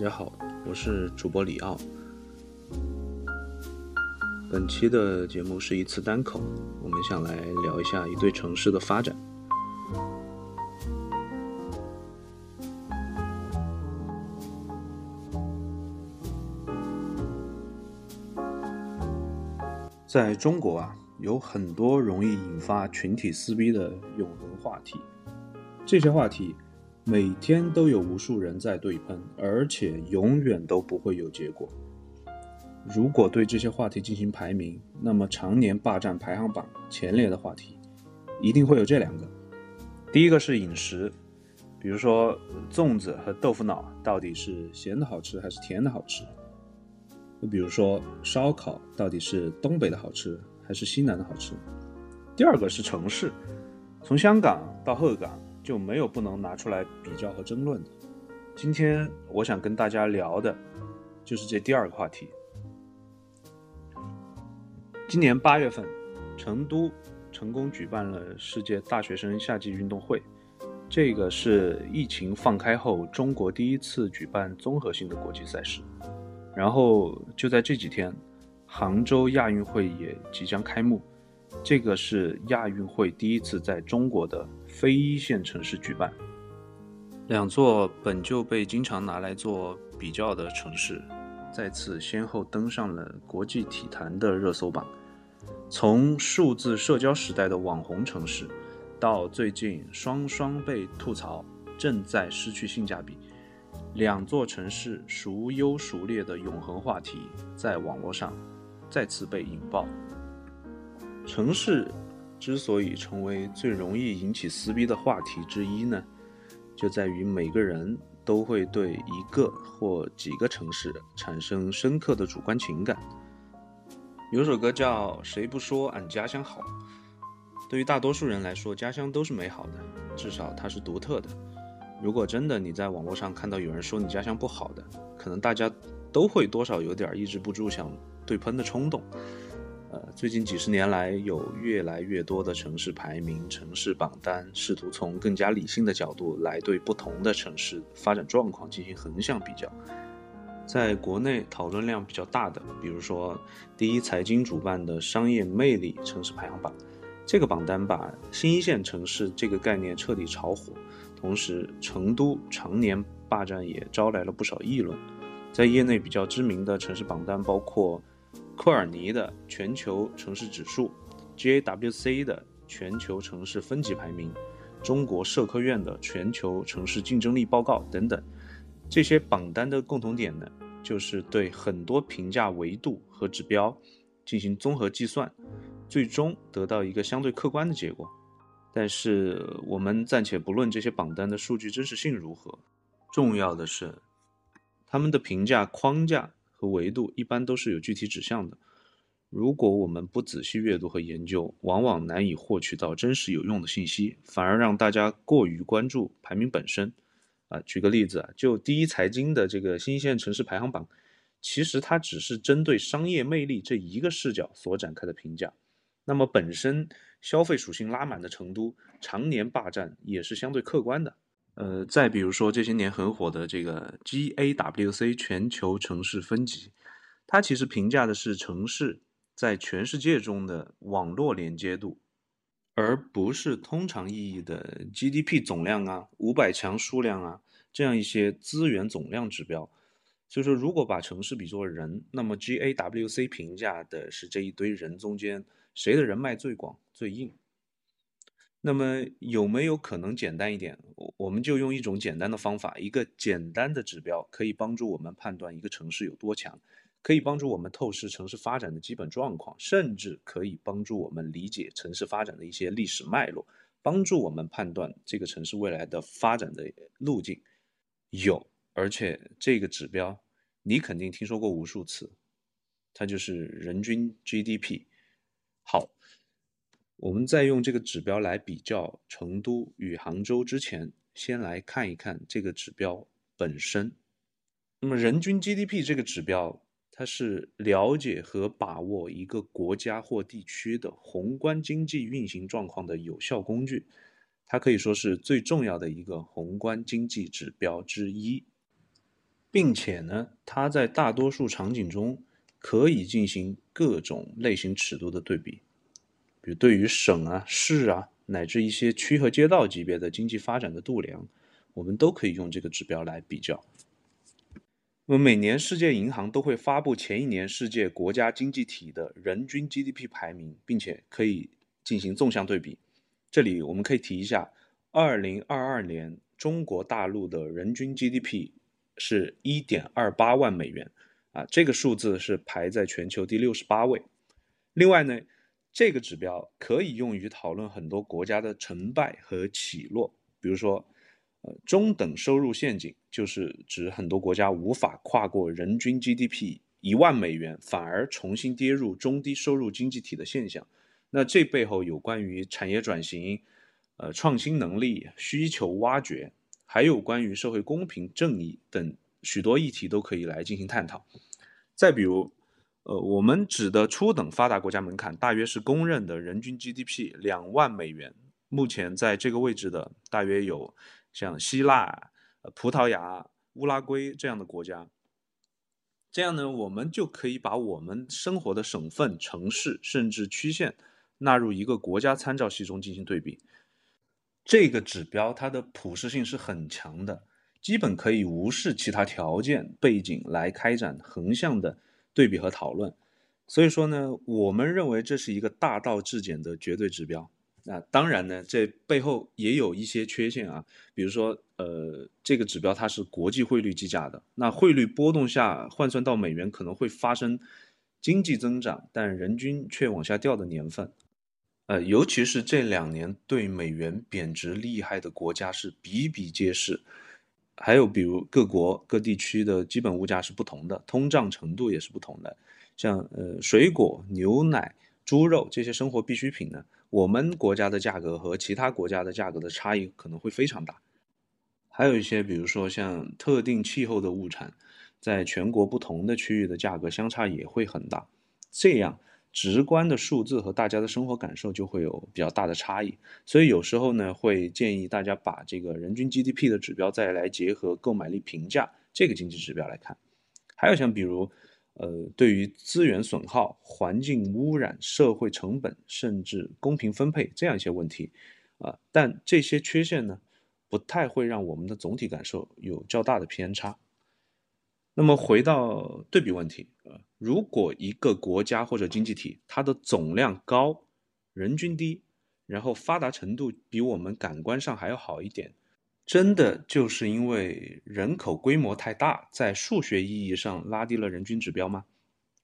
大家好，我是主播李奥。本期的节目是一次单口，我们想来聊一下一对城市的发展。在中国啊，有很多容易引发群体撕逼的永恒话题，这些话题每天都有无数人在对喷，而且永远都不会有结果。如果对这些话题进行排名，那么常年霸占排行榜前列的话题，一定会有这两个。第一个是饮食，比如说粽子和豆腐脑到底是咸的好吃还是甜的好吃？就比如说烧烤到底是东北的好吃还是西南的好吃？第二个是城市，从香港到鹤岗就没有不能拿出来比较和争论的。今天我想跟大家聊的，就是这第二个话题。今年八月份，成都成功举办了世界大学生夏季运动会，这个是疫情放开后中国第一次举办综合性的国际赛事。然后就在这几天，杭州亚运会也即将开幕。这个是亚运会第一次在中国的非一线城市举办。两座本就被经常拿来做比较的城市，再次先后登上了国际体坛的热搜榜。从数字社交时代的网红城市，到最近双双被吐槽正在失去性价比。两座城市孰优孰劣的永恒话题，在网络上再次被引爆。城市之所以成为最容易引起撕逼的话题之一呢，就在于每个人都会对一个或几个城市产生深刻的主观情感。有首歌叫《谁不说俺家乡好》，对于大多数人来说，家乡都是美好的，至少它是独特的。如果真的你在网络上看到有人说你家乡不好的，可能大家都会多少有点抑制不住想对喷的冲动。呃，最近几十年来，有越来越多的城市排名、城市榜单，试图从更加理性的角度来对不同的城市发展状况进行横向比较。在国内讨论量比较大的，比如说第一财经主办的商业魅力城市排行榜，这个榜单把新一线城市这个概念彻底炒火。同时，成都常年霸占也招来了不少议论。在业内比较知名的城市榜单包括科尔尼的全球城市指数、GAWC 的全球城市分级排名、中国社科院的全球城市竞争力报告等等。这些榜单的共同点呢，就是对很多评价维度和指标进行综合计算，最终得到一个相对客观的结果。但是我们暂且不论这些榜单的数据真实性如何，重要的是，他们的评价框架和维度一般都是有具体指向的。如果我们不仔细阅读和研究，往往难以获取到真实有用的信息，反而让大家过于关注排名本身。啊，举个例子啊，就第一财经的这个新一线城市排行榜，其实它只是针对商业魅力这一个视角所展开的评价。那么本身消费属性拉满的成都，常年霸占也是相对客观的。呃，再比如说这些年很火的这个 GAWC 全球城市分级，它其实评价的是城市在全世界中的网络连接度，而不是通常意义的 GDP 总量啊、五百强数量啊这样一些资源总量指标。所以说，如果把城市比作人，那么 GAWC 评价的是这一堆人中间。谁的人脉最广最硬？那么有没有可能简单一点？我我们就用一种简单的方法，一个简单的指标，可以帮助我们判断一个城市有多强，可以帮助我们透视城市发展的基本状况，甚至可以帮助我们理解城市发展的一些历史脉络，帮助我们判断这个城市未来的发展的路径。有，而且这个指标你肯定听说过无数次，它就是人均 GDP。好，我们再用这个指标来比较成都与杭州之前，先来看一看这个指标本身。那么，人均 GDP 这个指标，它是了解和把握一个国家或地区的宏观经济运行状况的有效工具，它可以说是最重要的一个宏观经济指标之一。并且呢，它在大多数场景中可以进行各种类型尺度的对比，比如对于省啊、市啊，乃至一些区和街道级别的经济发展的度量，我们都可以用这个指标来比较。那么每年世界银行都会发布前一年世界国家经济体的人均 GDP 排名，并且可以进行纵向对比。这里我们可以提一下，二零二二年中国大陆的人均 GDP。是一点二八万美元，啊，这个数字是排在全球第六十八位。另外呢，这个指标可以用于讨论很多国家的成败和起落。比如说，呃，中等收入陷阱就是指很多国家无法跨过人均 GDP 一万美元，反而重新跌入中低收入经济体的现象。那这背后有关于产业转型、呃，创新能力、需求挖掘。还有关于社会公平正义等许多议题都可以来进行探讨。再比如，呃，我们指的初等发达国家门槛大约是公认的人均 GDP 两万美元。目前在这个位置的大约有像希腊、葡萄牙、乌拉圭这样的国家。这样呢，我们就可以把我们生活的省份、城市甚至区县纳入一个国家参照系中进行对比。这个指标它的普适性是很强的，基本可以无视其他条件背景来开展横向的对比和讨论。所以说呢，我们认为这是一个大道至简的绝对指标。那当然呢，这背后也有一些缺陷啊，比如说，呃，这个指标它是国际汇率计价的，那汇率波动下换算到美元可能会发生经济增长，但人均却往下掉的年份。呃，尤其是这两年对美元贬值厉害的国家是比比皆是，还有比如各国各地区的基本物价是不同的，通胀程度也是不同的。像呃水果、牛奶、猪肉这些生活必需品呢，我们国家的价格和其他国家的价格的差异可能会非常大。还有一些比如说像特定气候的物产，在全国不同的区域的价格相差也会很大。这样。直观的数字和大家的生活感受就会有比较大的差异，所以有时候呢，会建议大家把这个人均 GDP 的指标再来结合购买力评价这个经济指标来看。还有像比如，呃，对于资源损耗、环境污染、社会成本，甚至公平分配这样一些问题，啊，但这些缺陷呢，不太会让我们的总体感受有较大的偏差。那么回到对比问题，呃，如果一个国家或者经济体它的总量高，人均低，然后发达程度比我们感官上还要好一点，真的就是因为人口规模太大，在数学意义上拉低了人均指标吗？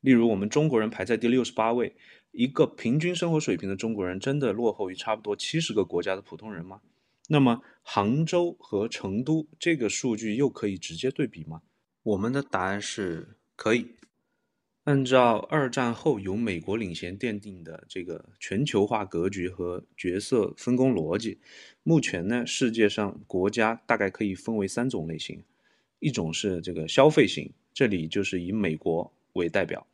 例如我们中国人排在第六十八位，一个平均生活水平的中国人真的落后于差不多七十个国家的普通人吗？那么杭州和成都这个数据又可以直接对比吗？我们的答案是可以。按照二战后由美国领衔奠定的这个全球化格局和角色分工逻辑，目前呢，世界上国家大概可以分为三种类型：一种是这个消费型，这里就是以美国为代表，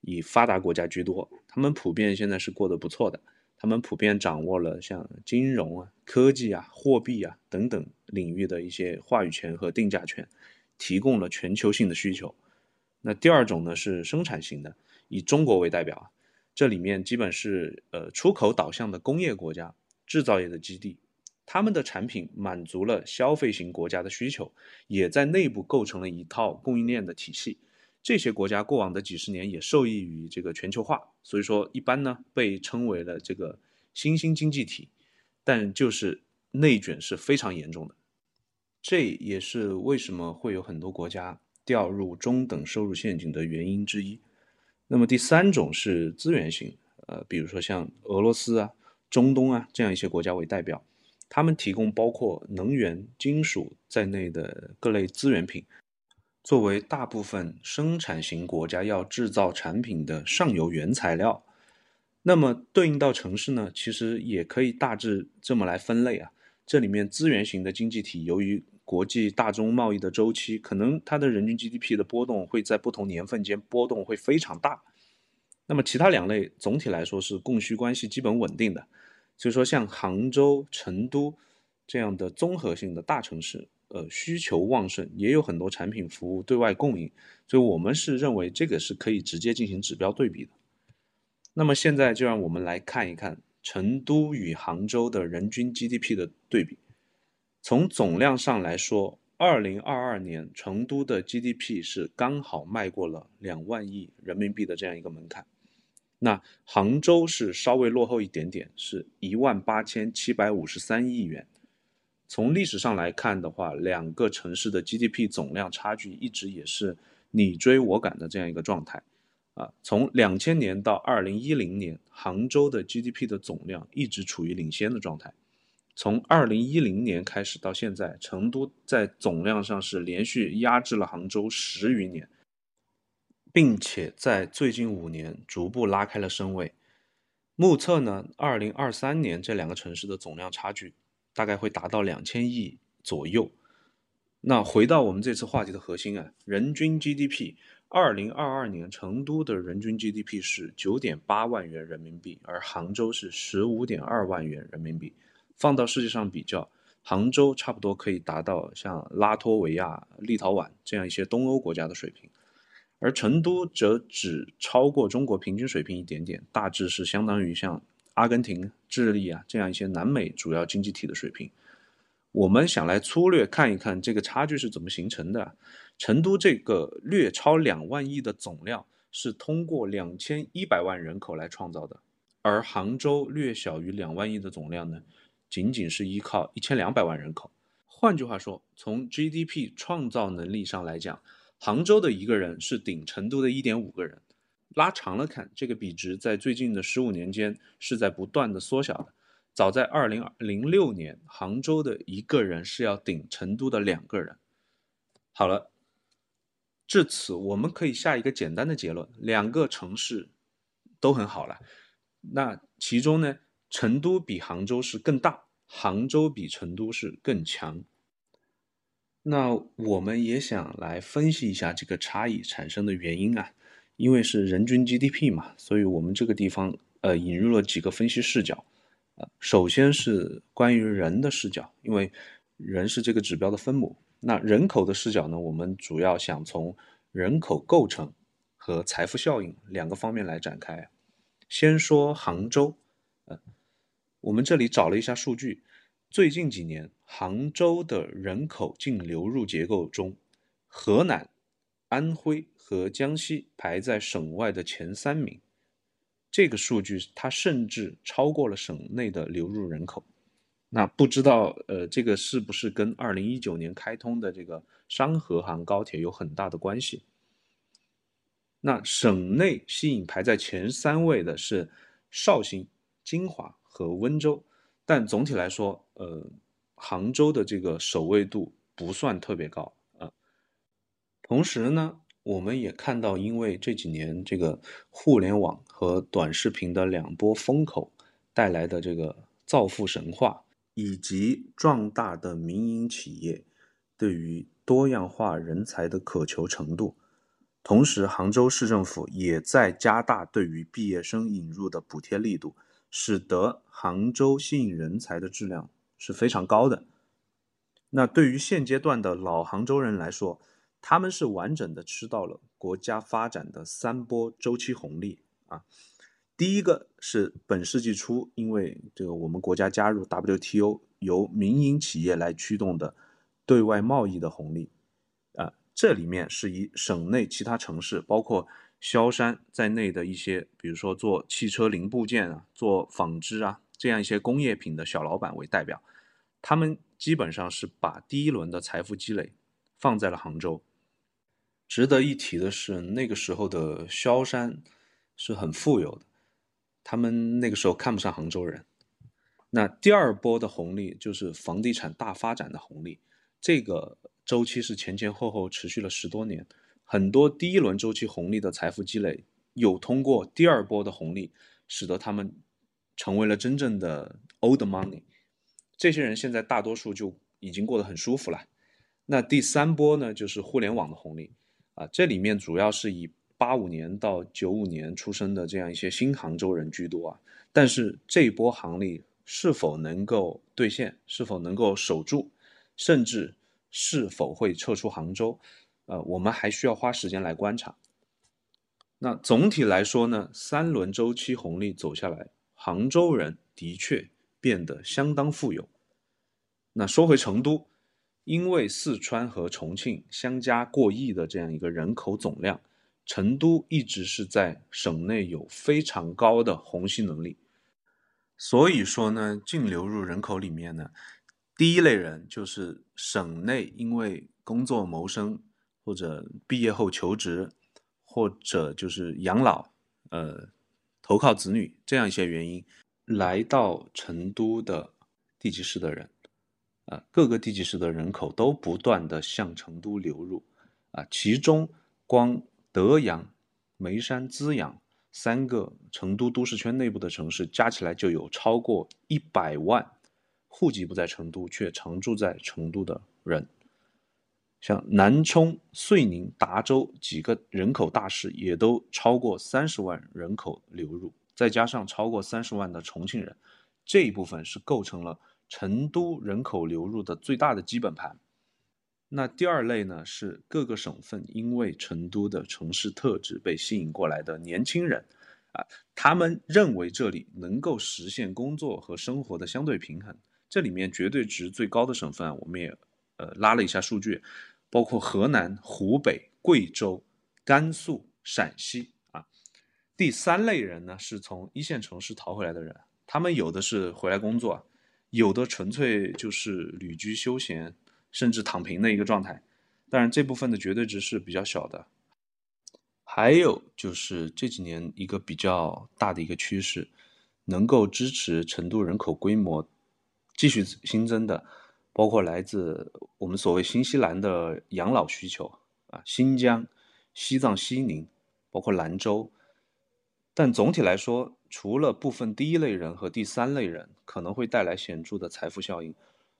以发达国家居多，他们普遍现在是过得不错的，他们普遍掌握了像金融啊、科技啊、货币啊等等领域的一些话语权和定价权。提供了全球性的需求。那第二种呢是生产型的，以中国为代表啊，这里面基本是呃出口导向的工业国家，制造业的基地，他们的产品满足了消费型国家的需求，也在内部构成了一套供应链的体系。这些国家过往的几十年也受益于这个全球化，所以说一般呢被称为了这个新兴经济体，但就是内卷是非常严重的。这也是为什么会有很多国家掉入中等收入陷阱的原因之一。那么第三种是资源型，呃，比如说像俄罗斯啊、中东啊这样一些国家为代表，他们提供包括能源、金属在内的各类资源品，作为大部分生产型国家要制造产品的上游原材料。那么对应到城市呢，其实也可以大致这么来分类啊。这里面资源型的经济体，由于国际大宗贸易的周期，可能它的人均 GDP 的波动会在不同年份间波动会非常大。那么其他两类总体来说是供需关系基本稳定的。所以说，像杭州、成都这样的综合性的大城市，呃需求旺盛，也有很多产品服务对外供应，所以我们是认为这个是可以直接进行指标对比的。那么现在就让我们来看一看成都与杭州的人均 GDP 的对比。从总量上来说，二零二二年成都的 GDP 是刚好迈过了两万亿人民币的这样一个门槛。那杭州是稍微落后一点点，是一万八千七百五十三亿元。从历史上来看的话，两个城市的 GDP 总量差距一直也是你追我赶的这样一个状态。啊，从两千年到二零一零年，杭州的 GDP 的总量一直处于领先的状态。从二零一零年开始到现在，成都在总量上是连续压制了杭州十余年，并且在最近五年逐步拉开了身位。目测呢，二零二三年这两个城市的总量差距。大概会达到两千亿左右。那回到我们这次话题的核心啊，人均 GDP，二零二二年成都的人均 GDP 是九点八万元人民币，而杭州是十五点二万元人民币。放到世界上比较，杭州差不多可以达到像拉脱维亚、立陶宛这样一些东欧国家的水平，而成都则只超过中国平均水平一点点，大致是相当于像。阿根廷、智利啊，这样一些南美主要经济体的水平，我们想来粗略看一看这个差距是怎么形成的。成都这个略超两万亿的总量是通过两千一百万人口来创造的，而杭州略小于两万亿的总量呢，仅仅是依靠一千两百万人口。换句话说，从 GDP 创造能力上来讲，杭州的一个人是顶成都的一点五个人。拉长了看，这个比值在最近的十五年间是在不断的缩小的。早在二零零六年，杭州的一个人是要顶成都的两个人。好了，至此我们可以下一个简单的结论：两个城市都很好了。那其中呢，成都比杭州是更大，杭州比成都是更强。那我们也想来分析一下这个差异产生的原因啊。因为是人均 GDP 嘛，所以我们这个地方呃引入了几个分析视角，呃，首先是关于人的视角，因为人是这个指标的分母。那人口的视角呢，我们主要想从人口构成和财富效应两个方面来展开。先说杭州，我们这里找了一下数据，最近几年杭州的人口净流入结构中，河南、安徽。和江西排在省外的前三名，这个数据它甚至超过了省内的流入人口。那不知道呃，这个是不是跟二零一九年开通的这个商河杭高铁有很大的关系？那省内吸引排在前三位的是绍兴、金华和温州，但总体来说，呃，杭州的这个首位度不算特别高啊。同时呢。我们也看到，因为这几年这个互联网和短视频的两波风口带来的这个造富神话，以及壮大的民营企业对于多样化人才的渴求程度，同时杭州市政府也在加大对于毕业生引入的补贴力度，使得杭州吸引人才的质量是非常高的。那对于现阶段的老杭州人来说，他们是完整的吃到了国家发展的三波周期红利啊，第一个是本世纪初，因为这个我们国家加入 WTO，由民营企业来驱动的对外贸易的红利啊，这里面是以省内其他城市，包括萧山在内的一些，比如说做汽车零部件啊、做纺织啊这样一些工业品的小老板为代表，他们基本上是把第一轮的财富积累放在了杭州。值得一提的是，那个时候的萧山是很富有的，他们那个时候看不上杭州人。那第二波的红利就是房地产大发展的红利，这个周期是前前后后持续了十多年，很多第一轮周期红利的财富积累，有通过第二波的红利，使得他们成为了真正的 old money。这些人现在大多数就已经过得很舒服了。那第三波呢，就是互联网的红利。啊，这里面主要是以八五年到九五年出生的这样一些新杭州人居多啊。但是这一波行利是否能够兑现，是否能够守住，甚至是否会撤出杭州，呃，我们还需要花时间来观察。那总体来说呢，三轮周期红利走下来，杭州人的确变得相当富有。那说回成都，因为四川和重庆相加过亿的这样一个人口总量，成都一直是在省内有非常高的虹吸能力。所以说呢，净流入人口里面呢。第一类人就是省内因为工作谋生，或者毕业后求职，或者就是养老，呃，投靠子女这样一些原因，来到成都的地级市的人，啊，各个地级市的人口都不断的向成都流入，啊，其中光德阳、眉山、资阳三个成都都市圈内部的城市加起来就有超过一百万。户籍不在成都却常住在成都的人，像南充、遂宁、达州几个人口大市也都超过三十万人口流入，再加上超过三十万的重庆人，这一部分是构成了成都人口流入的最大的基本盘。那第二类呢，是各个省份因为成都的城市特质被吸引过来的年轻人，啊，他们认为这里能够实现工作和生活的相对平衡。这里面绝对值最高的省份，我们也呃拉了一下数据，包括河南、湖北、贵州、甘肃、陕西啊。第三类人呢，是从一线城市逃回来的人，他们有的是回来工作，有的纯粹就是旅居休闲，甚至躺平的一个状态。当然，这部分的绝对值是比较小的。还有就是这几年一个比较大的一个趋势，能够支持成都人口规模。继续新增的，包括来自我们所谓新西兰的养老需求啊，新疆、西藏、西宁，包括兰州。但总体来说，除了部分第一类人和第三类人可能会带来显著的财富效应，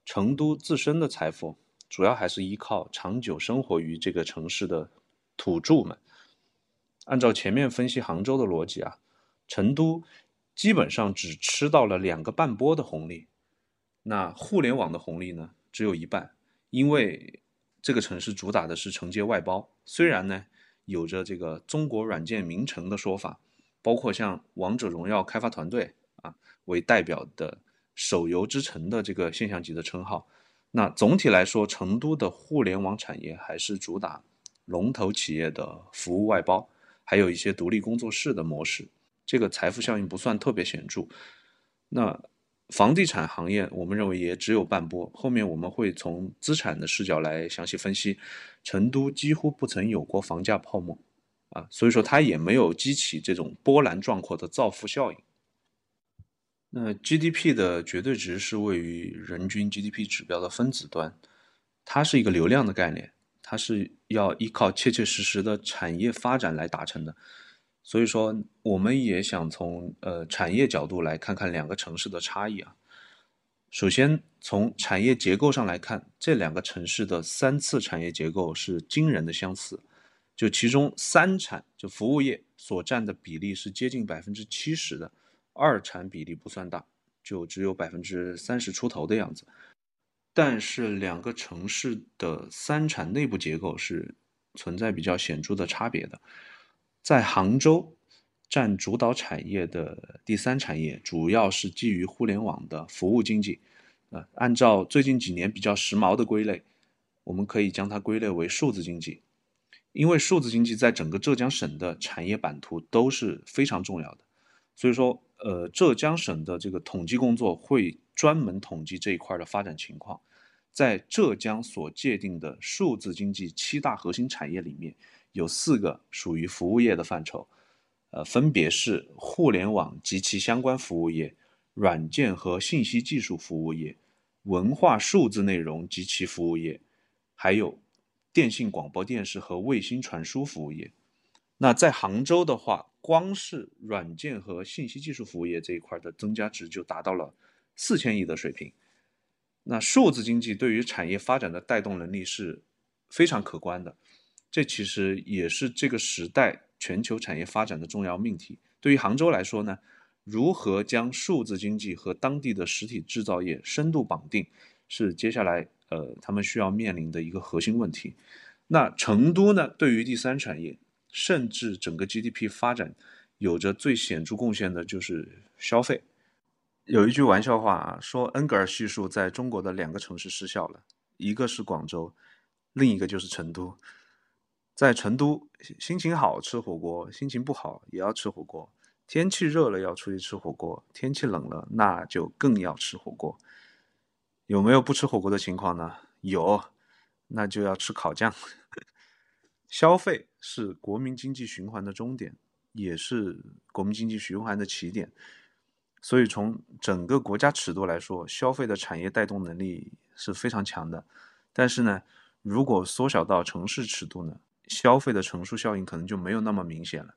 成都自身的财富主要还是依靠长久生活于这个城市的土著们。按照前面分析杭州的逻辑啊，成都基本上只吃到了两个半波的红利。那互联网的红利呢，只有一半，因为这个城市主打的是承接外包。虽然呢，有着这个中国软件名城的说法，包括像王者荣耀开发团队啊为代表的手游之城的这个现象级的称号。那总体来说，成都的互联网产业还是主打龙头企业的服务外包，还有一些独立工作室的模式，这个财富效应不算特别显著。那。房地产行业，我们认为也只有半波。后面我们会从资产的视角来详细分析。成都几乎不曾有过房价泡沫，啊，所以说它也没有激起这种波澜壮阔的造富效应。那 GDP 的绝对值是位于人均 GDP 指标的分子端，它是一个流量的概念，它是要依靠切切实实的产业发展来达成的。所以说，我们也想从呃产业角度来看看两个城市的差异啊。首先，从产业结构上来看，这两个城市的三次产业结构是惊人的相似。就其中三产就服务业所占的比例是接近百分之七十的，二产比例不算大，就只有百分之三十出头的样子。但是两个城市的三产内部结构是存在比较显著的差别的。在杭州，占主导产业的第三产业主要是基于互联网的服务经济。呃，按照最近几年比较时髦的归类，我们可以将它归类为数字经济。因为数字经济在整个浙江省的产业版图都是非常重要的，所以说，呃，浙江省的这个统计工作会专门统计这一块的发展情况。在浙江所界定的数字经济七大核心产业里面。有四个属于服务业的范畴，呃，分别是互联网及其相关服务业、软件和信息技术服务业、文化数字内容及其服务业，还有电信广播电视和卫星传输服务业。那在杭州的话，光是软件和信息技术服务业这一块的增加值就达到了四千亿的水平。那数字经济对于产业发展的带动能力是非常可观的。这其实也是这个时代全球产业发展的重要命题。对于杭州来说呢，如何将数字经济和当地的实体制造业深度绑定，是接下来呃，他们需要面临的一个核心问题。那成都呢，对于第三产业，甚至整个 GDP 发展，有着最显著贡献的就是消费。有一句玩笑话啊，说恩格尔系数在中国的两个城市失效了，一个是广州，另一个就是成都。在成都，心情好吃火锅，心情不好也要吃火锅。天气热了要出去吃火锅，天气冷了那就更要吃火锅。有没有不吃火锅的情况呢？有，那就要吃烤酱。消费是国民经济循环的终点，也是国民经济循环的起点。所以从整个国家尺度来说，消费的产业带动能力是非常强的。但是呢，如果缩小到城市尺度呢，消费的乘数效应可能就没有那么明显了。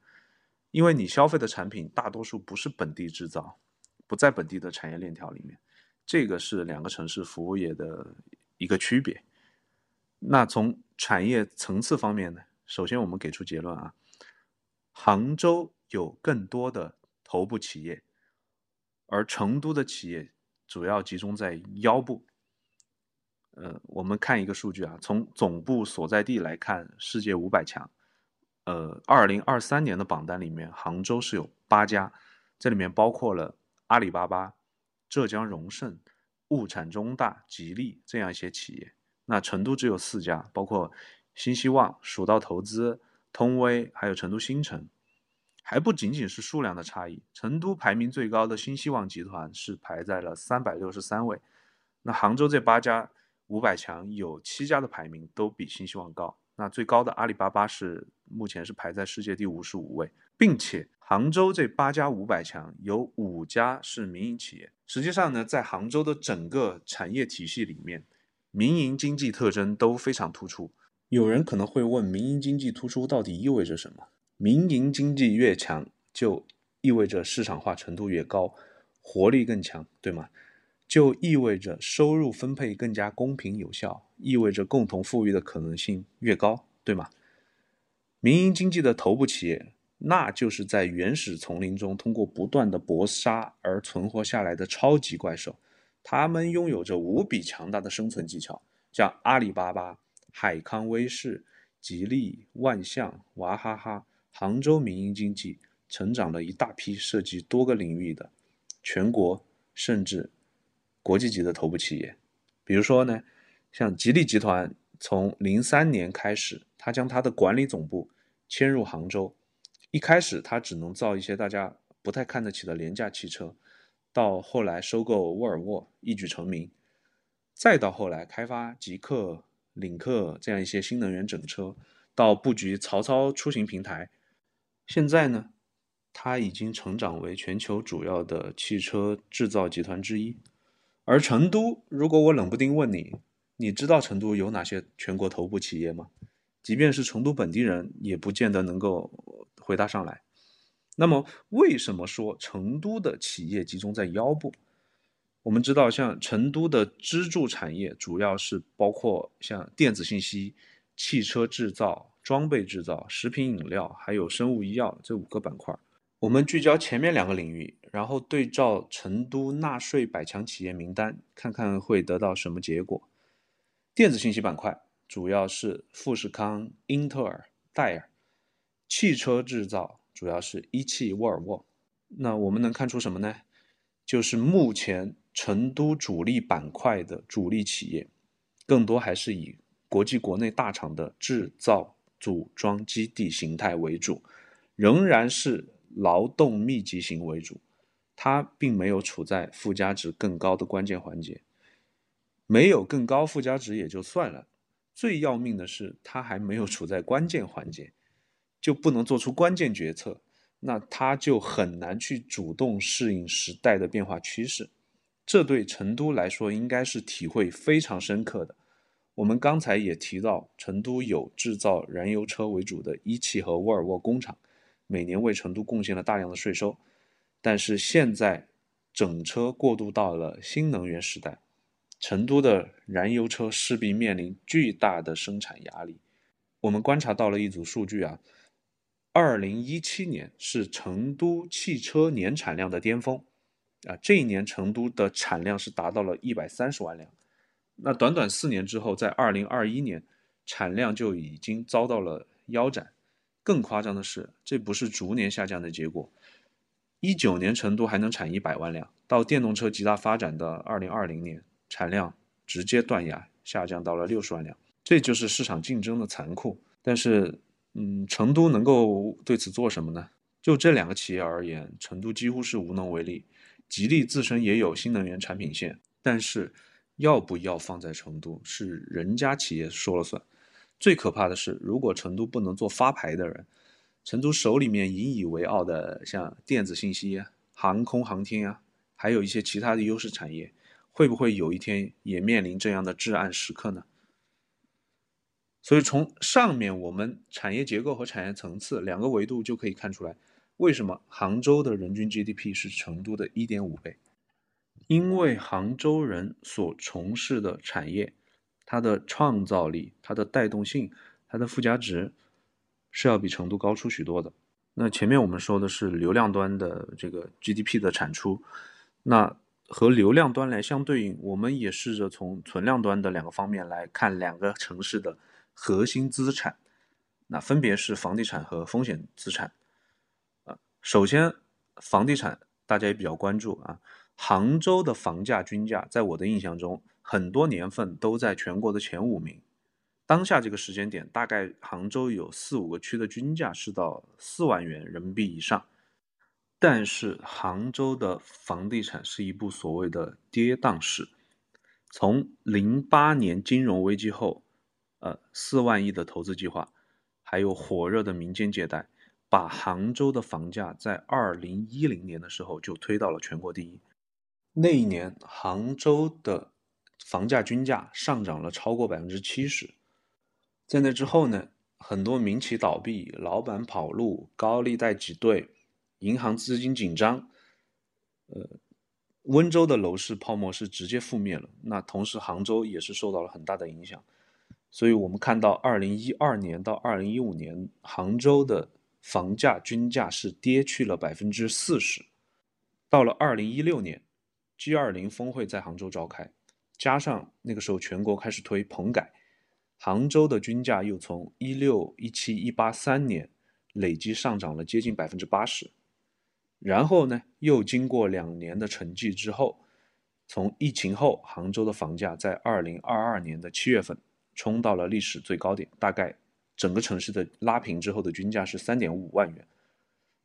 因为你消费的产品大多数不是本地制造，不在本地的产业链条里面，这个是两个城市服务业的一个区别。那从产业层次方面呢，首先我们给出结论啊，杭州有更多的头部企业。而成都的企业主要集中在腰部。呃，我们看一个数据啊，从总部所在地来看，世界五百强，呃，二零二三年的榜单里面，杭州是有八家，这里面包括了阿里巴巴、浙江荣盛、物产中大、吉利这样一些企业。那成都只有四家，包括新希望、蜀道投资、通威，还有成都新城。还不仅仅是数量的差异，成都排名最高的新希望集团是排在了三百六十三位，那杭州这八家五百强有七家的排名都比新希望高，那最高的阿里巴巴是目前是排在世界第五十五位，并且杭州这八家五百强有五家是民营企业，实际上呢，在杭州的整个产业体系里面，民营经济特征都非常突出。有人可能会问，民营经济突出到底意味着什么？民营经济越强，就意味着市场化程度越高，活力更强，对吗？就意味着收入分配更加公平有效，意味着共同富裕的可能性越高，对吗？民营经济的头部企业，那就是在原始丛林中通过不断的搏杀而存活下来的超级怪兽，他们拥有着无比强大的生存技巧，像阿里巴巴、海康威视、吉利、万象、娃哈哈。杭州民营经济成长了一大批涉及多个领域的全国甚至国际级的头部企业，比如说呢，像吉利集团，从零三年开始，它将它的管理总部迁入杭州。一开始，它只能造一些大家不太看得起的廉价汽车，到后来收购沃尔沃，一举成名，再到后来开发极客、领克这样一些新能源整车，到布局曹操出行平台。现在呢，它已经成长为全球主要的汽车制造集团之一。而成都，如果我冷不丁问你，你知道成都有哪些全国头部企业吗？即便是成都本地人，也不见得能够回答上来。那么，为什么说成都的企业集中在腰部？我们知道，像成都的支柱产业，主要是包括像电子信息、汽车制造。装备制造、食品饮料还有生物医药这五个板块，我们聚焦前面两个领域，然后对照成都纳税百强企业名单，看看会得到什么结果。电子信息板块主要是富士康、英特尔、戴尔；汽车制造主要是一汽、沃尔沃。那我们能看出什么呢？就是目前成都主力板块的主力企业，更多还是以国际国内大厂的制造。组装基地形态为主，仍然是劳动密集型为主，它并没有处在附加值更高的关键环节。没有更高附加值也就算了，最要命的是它还没有处在关键环节，就不能做出关键决策，那它就很难去主动适应时代的变化趋势。这对成都来说应该是体会非常深刻的。我们刚才也提到，成都有制造燃油车为主的一汽和沃尔沃工厂，每年为成都贡献了大量的税收。但是现在，整车过渡到了新能源时代，成都的燃油车势必面临巨大的生产压力。我们观察到了一组数据啊，二零一七年是成都汽车年产量的巅峰，啊，这一年成都的产量是达到了一百三十万辆。那短短四年之后，在二零二一年，产量就已经遭到了腰斩。更夸张的是，这不是逐年下降的结果。一九年成都还能产一百万辆，到电动车极大发展的二零二零年，产量直接断崖，下降到了六十万辆。这就是市场竞争的残酷。但是，嗯，成都能够对此做什么呢？就这两个企业而言，成都几乎是无能为力。吉利自身也有新能源产品线，但是要不要放在成都，是人家企业说了算。最可怕的是，如果成都不能做发牌的人，成都手里面引以为傲的像电子信息、航空航天啊，还有一些其他的优势产业，会不会有一天也面临这样的至暗时刻呢？所以从上面我们产业结构和产业层次两个维度就可以看出来，为什么杭州的人均 GDP 是成都的一点五倍？因为杭州人所从事的产业。它的创造力、它的带动性、它的附加值是要比成都高出许多的。那前面我们说的是流量端的这个 GDP 的产出，那和流量端来相对应，我们也试着从存量端的两个方面来看两个城市的核心资产，那分别是房地产和风险资产。啊，首先房地产大家也比较关注啊，杭州的房价均价在我的印象中。很多年份都在全国的前五名，当下这个时间点，大概杭州有四五个区的均价是到四万元人民币以上。但是杭州的房地产是一部所谓的跌宕史，从零八年金融危机后，呃，四万亿的投资计划，还有火热的民间借贷，把杭州的房价在二零一零年的时候就推到了全国第一。那一年杭州的。房价均价上涨了超过百分之七十，在那之后呢，很多民企倒闭，老板跑路，高利贷挤兑，银行资金紧张，呃，温州的楼市泡沫是直接覆灭了。那同时杭州也是受到了很大的影响，所以我们看到二零一二年到二零一五年，杭州的房价均价是跌去了百分之四十。到了二零一六年，G 二零峰会在杭州召开。加上那个时候全国开始推棚改，杭州的均价又从一六一七一八三年累计上涨了接近百分之八十，然后呢，又经过两年的沉寂之后，从疫情后，杭州的房价在二零二二年的七月份冲到了历史最高点，大概整个城市的拉平之后的均价是三点五万元，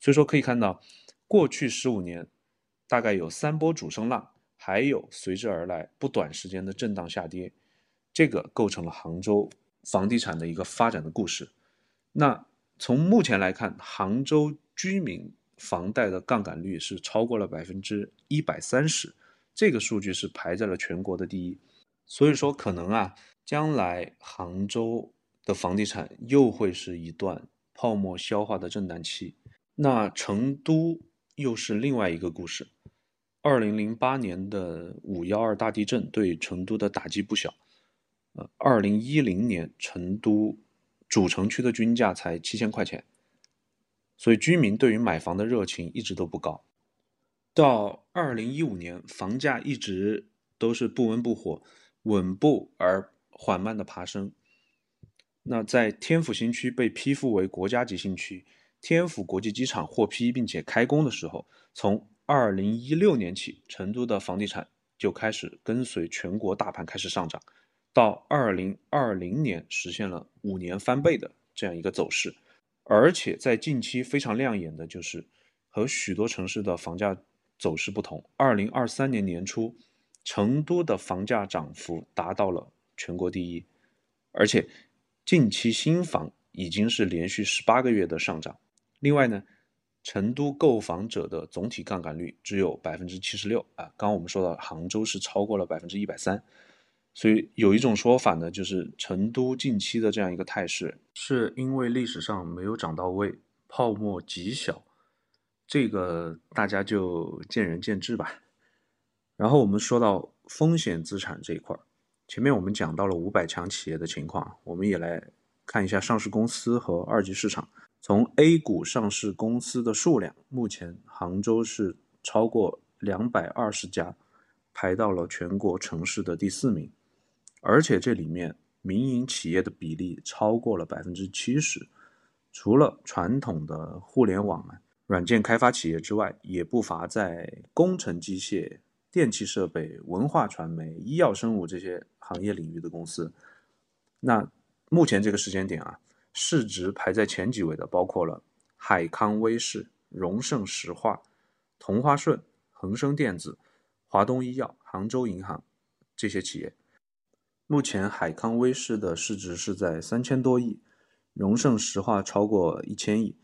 所以说可以看到，过去十五年大概有三波主升浪。还有随之而来不短时间的震荡下跌，这个构成了杭州房地产的一个发展的故事。那从目前来看，杭州居民房贷的杠杆率是超过了百分之一百三十，这个数据是排在了全国的第一。所以说，可能啊，将来杭州的房地产又会是一段泡沫消化的震荡期。那成都又是另外一个故事。二零零八年的五幺二大地震对成都的打击不小，呃，二零一零年成都主城区的均价才七千块钱，所以居民对于买房的热情一直都不高。到二零一五年，房价一直都是不温不火，稳步而缓慢的爬升。那在天府新区被批复为国家级新区，天府国际机场获批并且开工的时候，从二零一六年起，成都的房地产就开始跟随全国大盘开始上涨，到二零二零年实现了五年翻倍的这样一个走势。而且在近期非常亮眼的就是和许多城市的房价走势不同，二零二三年年初，成都的房价涨幅达到了全国第一，而且近期新房已经是连续十八个月的上涨。另外呢。成都购房者的总体杠杆率只有百分之七十六啊，刚刚我们说到杭州是超过了百分之一百三，所以有一种说法呢，就是成都近期的这样一个态势，是因为历史上没有涨到位，泡沫极小，这个大家就见仁见智吧。然后我们说到风险资产这一块儿，前面我们讲到了五百强企业的情况，我们也来看一下上市公司和二级市场。从 A 股上市公司的数量，目前杭州是超过两百二十家，排到了全国城市的第四名。而且这里面民营企业的比例超过了百分之七十。除了传统的互联网、软件开发企业之外，也不乏在工程机械、电气设备、文化传媒、医药生物这些行业领域的公司。那目前这个时间点啊，市值排在前几位的包括了海康威视、荣盛石化、同花顺、恒生电子、华东医药、杭州银行这些企业。目前海康威视的市值是在三千多亿。荣盛石化超过一千亿。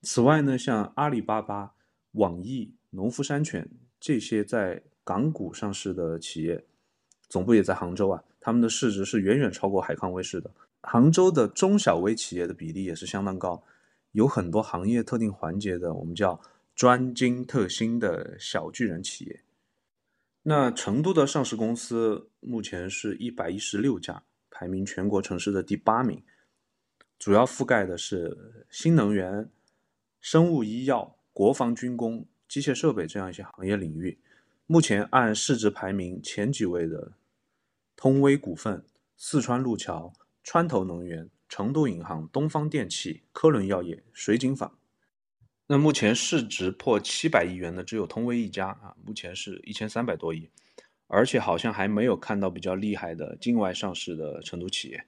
此外呢，像阿里巴巴、网易、农夫山泉这些在港股上市的企业，总部也在杭州啊，他们的市值是远远超过海康威视的。杭州的中小微企业的比例也是相当高，有很多行业特定环节的，我们叫专精特新的小巨人企业。那成都的上市公司目前是一百一十六家，排名全国城市的第八名。主要覆盖的是新能源、生物医药、国防军工、机械设备这样一些行业领域。目前按市值排名前几位的，通威股份、四川路桥、川投能源、成都银行、东方电气、科伦药业、水井坊。那目前市值破七百亿元的只有通威一家啊，目前是一千三百多亿，而且好像还没有看到比较厉害的境外上市的成都企业。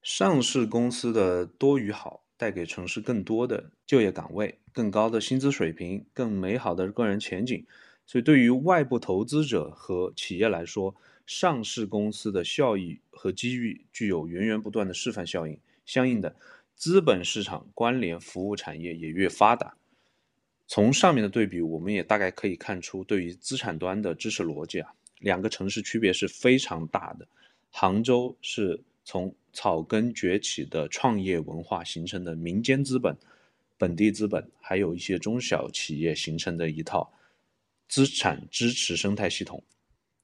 上市公司的多与好，带给城市更多的就业岗位、更高的薪资水平、更美好的个人前景。所以，对于外部投资者和企业来说，上市公司的效益和机遇具有源源不断的示范效应。相应的，资本市场关联服务产业也越发达。从上面的对比，我们也大概可以看出，对于资产端的支持逻辑啊，两个城市区别是非常大的。杭州是。从草根崛起的创业文化形成的民间资本、本地资本，还有一些中小企业形成的一套资产支持生态系统，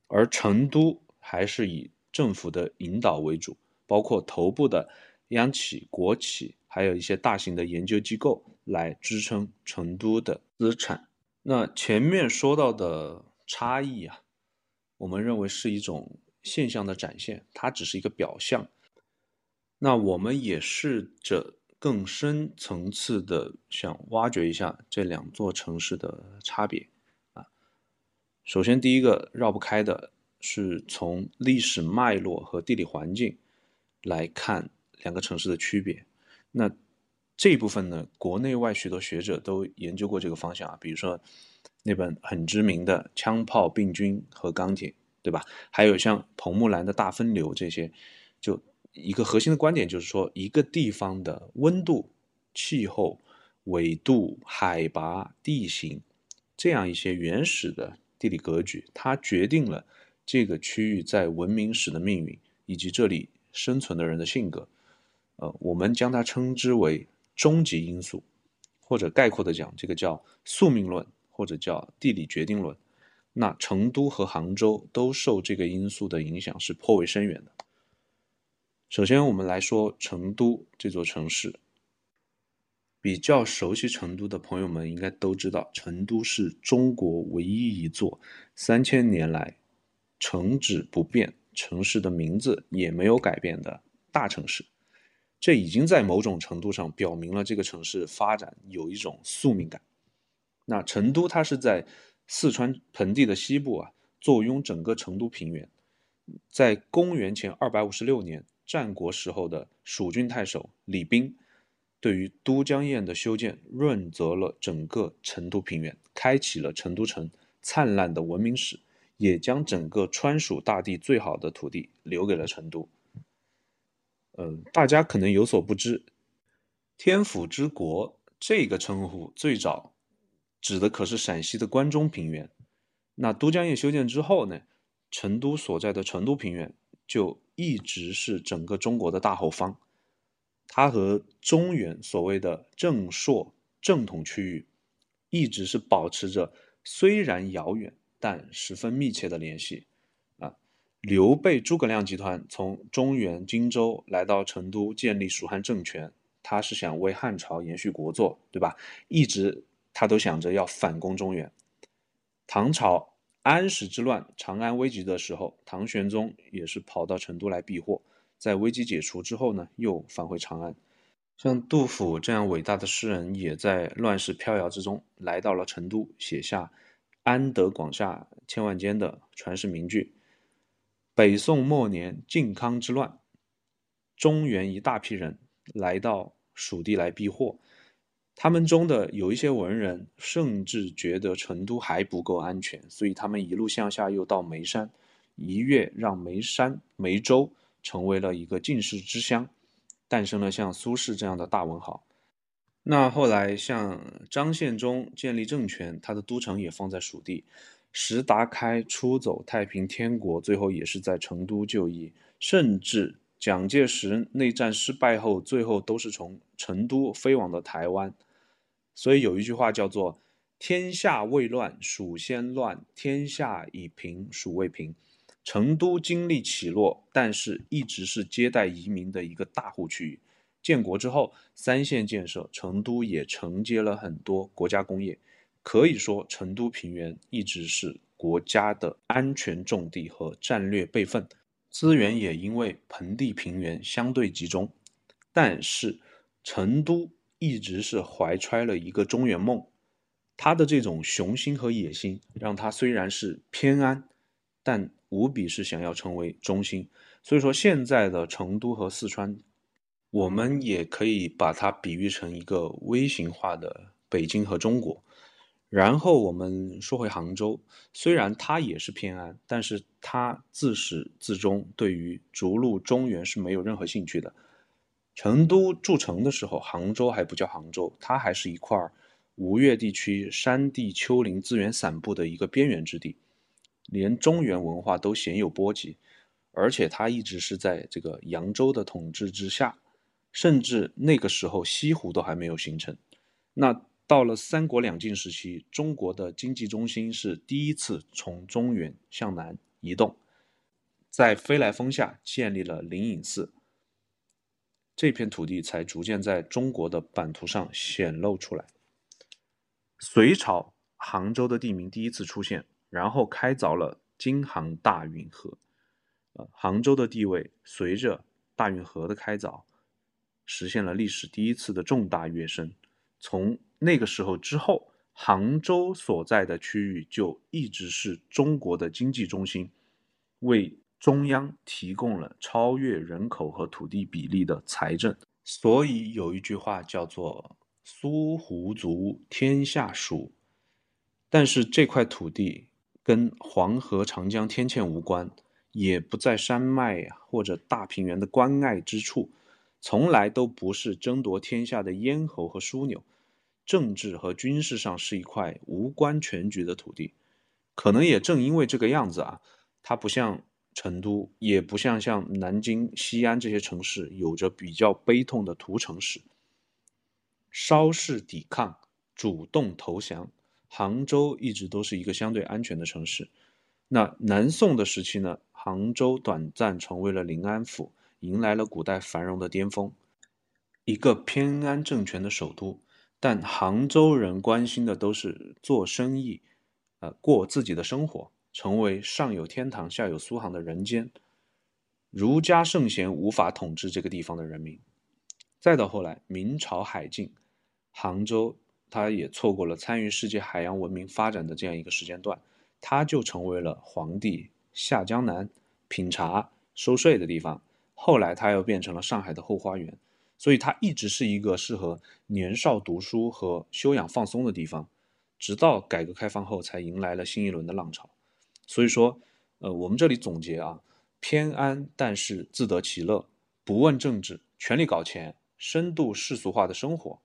而成都还是以政府的引导为主，包括头部的央企、国企，还有一些大型的研究机构来支撑成都的资产。那前面说到的差异啊，我们认为是一种。现象的展现，它只是一个表象。那我们也试着更深层次的想挖掘一下这两座城市的差别。首先，第一个绕不开的是从历史脉络和地理环境来看两个城市的区别。那这一部分呢，国内外许多学者都研究过这个方向啊，比如说那本很知名的《枪炮、病菌和钢铁》。对吧？还有像彭木兰的大分流这些，就一个核心的观点就是说，一个地方的温度、气候、纬度、海拔、地形这样一些原始的地理格局，它决定了这个区域在文明史的命运以及这里生存的人的性格。呃，我们将它称之为终极因素，或者概括的讲，这个叫宿命论，或者叫地理决定论。那成都和杭州都受这个因素的影响是颇为深远的。首先，我们来说成都这座城市。比较熟悉成都的朋友们应该都知道，成都是中国唯一一座三千年来城址不变、城市的名字也没有改变的大城市。这已经在某种程度上表明了这个城市发展有一种宿命感。那成都它是在。四川盆地的西部啊，坐拥整个成都平原。在公元前二百五十六年，战国时候的蜀郡太守李冰，对于都江堰的修建，润泽了整个成都平原，开启了成都城灿烂的文明史，也将整个川蜀大地最好的土地留给了成都。嗯，大家可能有所不知，“天府之国”这个称呼最早。指的可是陕西的关中平原。那都江堰修建之后呢，成都所在的成都平原就一直是整个中国的大后方。它和中原所谓的正朔正统区域，一直是保持着虽然遥远但十分密切的联系。啊，刘备诸葛亮集团从中原荆州来到成都建立蜀汉政权，他是想为汉朝延续国祚，对吧？一直。他都想着要反攻中原。唐朝安史之乱、长安危急的时候，唐玄宗也是跑到成都来避祸。在危机解除之后呢，又返回长安。像杜甫这样伟大的诗人，也在乱世飘摇之中来到了成都，写下“安得广厦千万间”的传世名句。北宋末年靖康之乱，中原一大批人来到蜀地来避祸。他们中的有一些文人，甚至觉得成都还不够安全，所以他们一路向下，又到眉山，一跃让眉山、眉州成为了一个进士之乡，诞生了像苏轼这样的大文豪。那后来像张献忠建立政权，他的都城也放在蜀地。石达开出走太平天国，最后也是在成都就义，甚至蒋介石内战失败后，最后都是从成都飞往的台湾。所以有一句话叫做“天下未乱，蜀先乱；天下已平，蜀未平”。成都经历起落，但是一直是接待移民的一个大户区域。建国之后，三线建设，成都也承接了很多国家工业。可以说，成都平原一直是国家的安全重地和战略备份，资源也因为盆地平原相对集中。但是，成都。一直是怀揣了一个中原梦，他的这种雄心和野心，让他虽然是偏安，但无比是想要成为中心。所以说，现在的成都和四川，我们也可以把它比喻成一个微型化的北京和中国。然后我们说回杭州，虽然它也是偏安，但是它自始至终对于逐鹿中原是没有任何兴趣的。成都筑城的时候，杭州还不叫杭州，它还是一块吴越地区山地丘陵资源散布的一个边缘之地，连中原文化都鲜有波及，而且它一直是在这个扬州的统治之下，甚至那个时候西湖都还没有形成。那到了三国两晋时期，中国的经济中心是第一次从中原向南移动，在飞来峰下建立了灵隐寺。这片土地才逐渐在中国的版图上显露出来。隋朝杭州的地名第一次出现，然后开凿了京杭大运河。呃，杭州的地位随着大运河的开凿，实现了历史第一次的重大跃升。从那个时候之后，杭州所在的区域就一直是中国的经济中心，为。中央提供了超越人口和土地比例的财政，所以有一句话叫做“苏湖足，天下属”。但是这块土地跟黄河、长江天堑无关，也不在山脉或者大平原的关隘之处，从来都不是争夺天下的咽喉和枢纽，政治和军事上是一块无关全局的土地。可能也正因为这个样子啊，它不像。成都也不像像南京、西安这些城市有着比较悲痛的屠城史。稍事抵抗，主动投降，杭州一直都是一个相对安全的城市。那南宋的时期呢？杭州短暂成为了临安府，迎来了古代繁荣的巅峰，一个偏安政权的首都。但杭州人关心的都是做生意，呃，过自己的生活。成为上有天堂，下有苏杭的人间，儒家圣贤无法统治这个地方的人民。再到后来，明朝海禁，杭州他也错过了参与世界海洋文明发展的这样一个时间段，他就成为了皇帝下江南品茶收税的地方。后来，他又变成了上海的后花园，所以它一直是一个适合年少读书和休养放松的地方。直到改革开放后，才迎来了新一轮的浪潮。所以说，呃，我们这里总结啊，偏安但是自得其乐，不问政治，全力搞钱，深度世俗化的生活，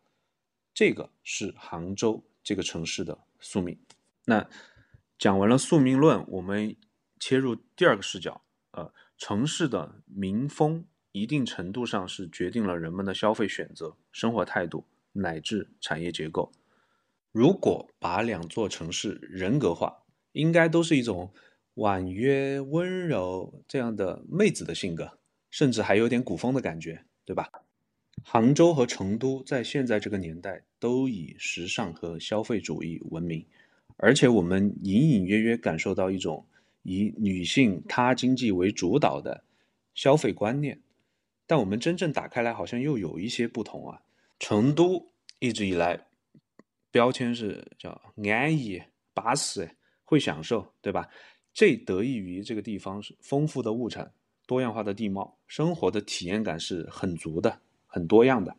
这个是杭州这个城市的宿命。那讲完了宿命论，我们切入第二个视角，呃，城市的民风一定程度上是决定了人们的消费选择、生活态度乃至产业结构。如果把两座城市人格化，应该都是一种婉约温柔这样的妹子的性格，甚至还有点古风的感觉，对吧？杭州和成都在现在这个年代都以时尚和消费主义闻名，而且我们隐隐约约感受到一种以女性她经济为主导的消费观念。但我们真正打开来，好像又有一些不同啊。成都一直以来标签是叫安逸、巴适、会享受，对吧？这得益于这个地方是丰富的物产、多样化的地貌，生活的体验感是很足的、很多样的。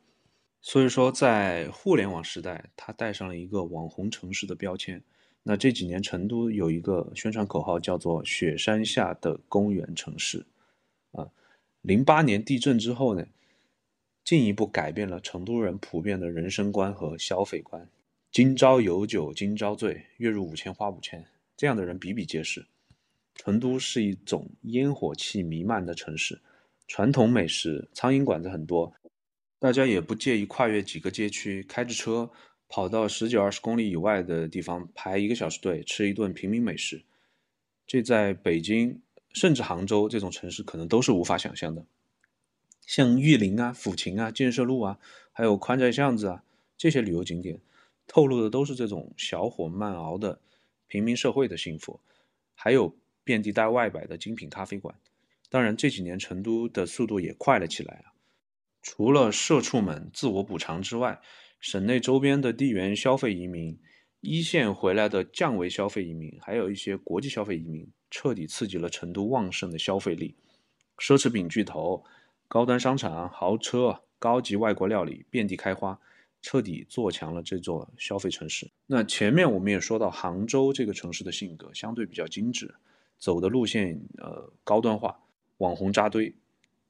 所以说，在互联网时代，它带上了一个网红城市的标签。那这几年，成都有一个宣传口号叫做“雪山下的公园城市”，啊。零八年地震之后呢，进一步改变了成都人普遍的人生观和消费观。今朝有酒今朝醉，月入五千花五千，这样的人比比皆是。成都是一种烟火气弥漫的城市，传统美食、苍蝇馆子很多，大家也不介意跨越几个街区，开着车跑到十几二十公里以外的地方排一个小时队吃一顿平民美食。这在北京。甚至杭州这种城市可能都是无法想象的，像玉林啊、抚琴啊、建设路啊，还有宽窄巷子啊，这些旅游景点，透露的都是这种小火慢熬的平民社会的幸福，还有遍地带外摆的精品咖啡馆。当然这几年成都的速度也快了起来啊，除了社畜们自我补偿之外，省内周边的地缘消费移民。一线回来的降维消费移民，还有一些国际消费移民，彻底刺激了成都旺盛的消费力。奢侈品巨头、高端商场、豪车、高级外国料理遍地开花，彻底做强了这座消费城市。那前面我们也说到，杭州这个城市的性格相对比较精致，走的路线呃高端化，网红扎堆，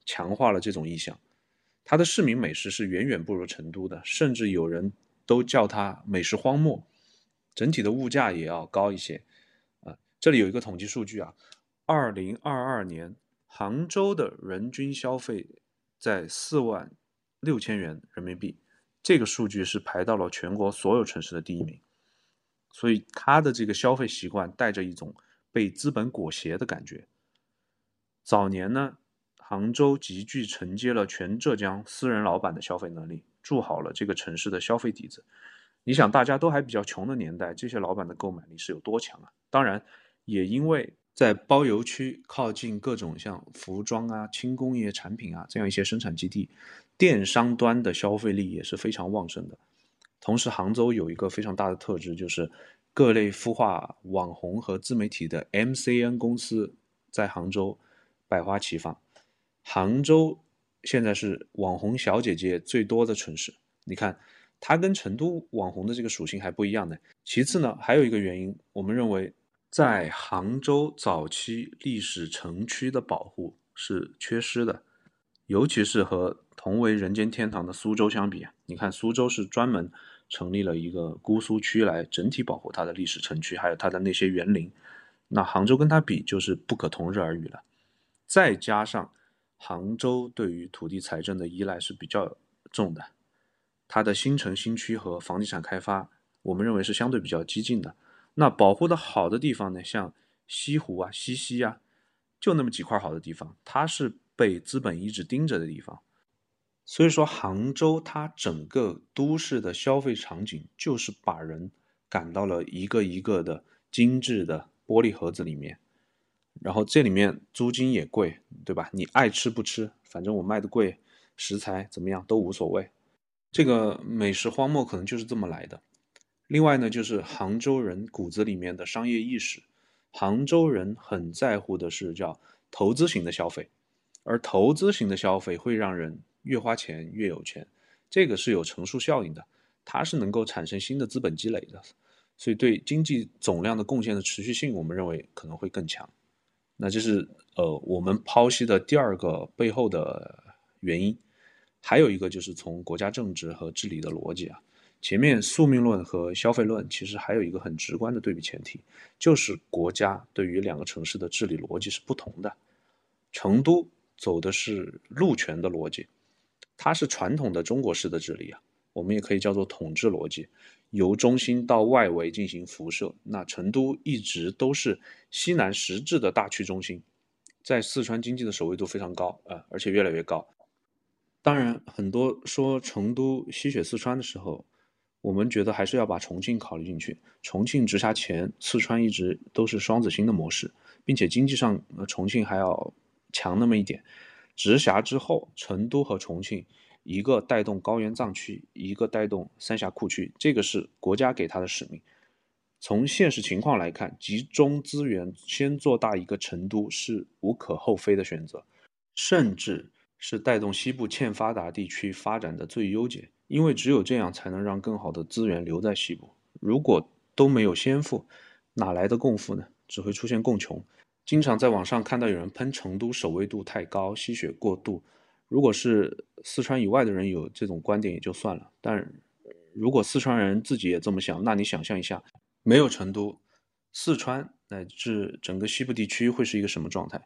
强化了这种意向。它的市民美食是远远不如成都的，甚至有人都叫它美食荒漠。整体的物价也要高一些，啊，这里有一个统计数据啊，二零二二年杭州的人均消费在四万六千元人民币，这个数据是排到了全国所有城市的第一名，所以它的这个消费习惯带着一种被资本裹挟的感觉。早年呢，杭州极具承接了全浙江私人老板的消费能力，筑好了这个城市的消费底子。你想，大家都还比较穷的年代，这些老板的购买力是有多强啊？当然，也因为在包邮区靠近各种像服装啊、轻工业产品啊这样一些生产基地，电商端的消费力也是非常旺盛的。同时，杭州有一个非常大的特质，就是各类孵化网红和自媒体的 MCN 公司在杭州百花齐放。杭州现在是网红小姐姐最多的城市，你看。它跟成都网红的这个属性还不一样呢。其次呢，还有一个原因，我们认为在杭州早期历史城区的保护是缺失的，尤其是和同为人间天堂的苏州相比啊，你看苏州是专门成立了一个姑苏区来整体保护它的历史城区，还有它的那些园林，那杭州跟它比就是不可同日而语了。再加上杭州对于土地财政的依赖是比较重的。它的新城新区和房地产开发，我们认为是相对比较激进的。那保护的好的地方呢，像西湖啊、西溪啊，就那么几块好的地方，它是被资本一直盯着的地方。所以说，杭州它整个都市的消费场景，就是把人赶到了一个一个的精致的玻璃盒子里面，然后这里面租金也贵，对吧？你爱吃不吃，反正我卖的贵，食材怎么样都无所谓。这个美食荒漠可能就是这么来的。另外呢，就是杭州人骨子里面的商业意识，杭州人很在乎的是叫投资型的消费，而投资型的消费会让人越花钱越有钱，这个是有乘数效应的，它是能够产生新的资本积累的，所以对经济总量的贡献的持续性，我们认为可能会更强。那这是呃我们剖析的第二个背后的原因。还有一个就是从国家政治和治理的逻辑啊，前面宿命论和消费论其实还有一个很直观的对比前提，就是国家对于两个城市的治理逻辑是不同的。成都走的是路权的逻辑，它是传统的中国式的治理啊，我们也可以叫做统治逻辑，由中心到外围进行辐射。那成都一直都是西南实质的大区中心，在四川经济的首位度非常高啊，而且越来越高。当然，很多说成都吸血四川的时候，我们觉得还是要把重庆考虑进去。重庆直辖前，四川一直都是双子星的模式，并且经济上，呃，重庆还要强那么一点。直辖之后，成都和重庆一个带动高原藏区，一个带动三峡库区，这个是国家给他的使命。从现实情况来看，集中资源先做大一个成都是无可厚非的选择，甚至是带动西部欠发达地区发展的最优解。因为只有这样，才能让更好的资源留在西部。如果都没有先富，哪来的共富呢？只会出现共穷。经常在网上看到有人喷成都首位度太高，吸血过度。如果是四川以外的人有这种观点也就算了，但如果四川人自己也这么想，那你想象一下，没有成都，四川乃至整个西部地区会是一个什么状态？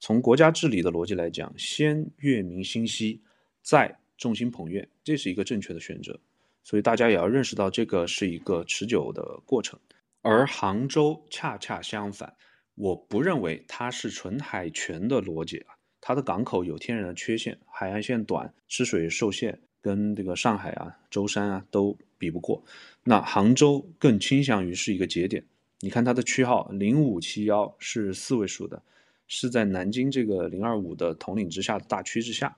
从国家治理的逻辑来讲，先悦民心息，再。众星捧月，这是一个正确的选择，所以大家也要认识到这个是一个持久的过程。而杭州恰恰相反，我不认为它是纯海权的逻辑啊，它的港口有天然的缺陷，海岸线短，吃水受限，跟这个上海啊、舟山啊都比不过。那杭州更倾向于是一个节点，你看它的区号零五七幺是四位数的，是在南京这个零二五的统领之下的大区之下。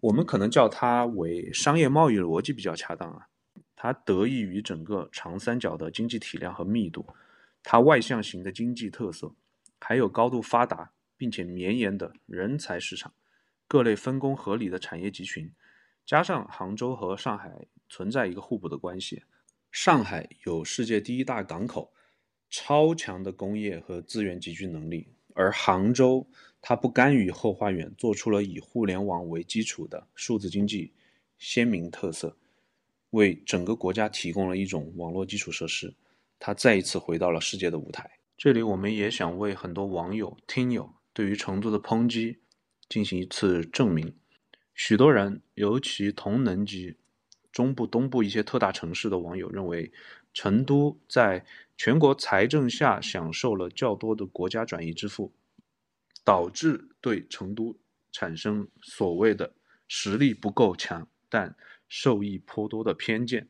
我们可能叫它为商业贸易逻辑比较恰当啊，它得益于整个长三角的经济体量和密度，它外向型的经济特色，还有高度发达并且绵延的人才市场，各类分工合理的产业集群，加上杭州和上海存在一个互补的关系，上海有世界第一大港口，超强的工业和资源集聚能力，而杭州。它不甘于后花园，做出了以互联网为基础的数字经济鲜明特色，为整个国家提供了一种网络基础设施。它再一次回到了世界的舞台。这里我们也想为很多网友、听友对于成都的抨击进行一次证明。许多人，尤其同能级中部、东部一些特大城市的网友认为，成都在全国财政下享受了较多的国家转移支付。导致对成都产生所谓的实力不够强，但受益颇多的偏见，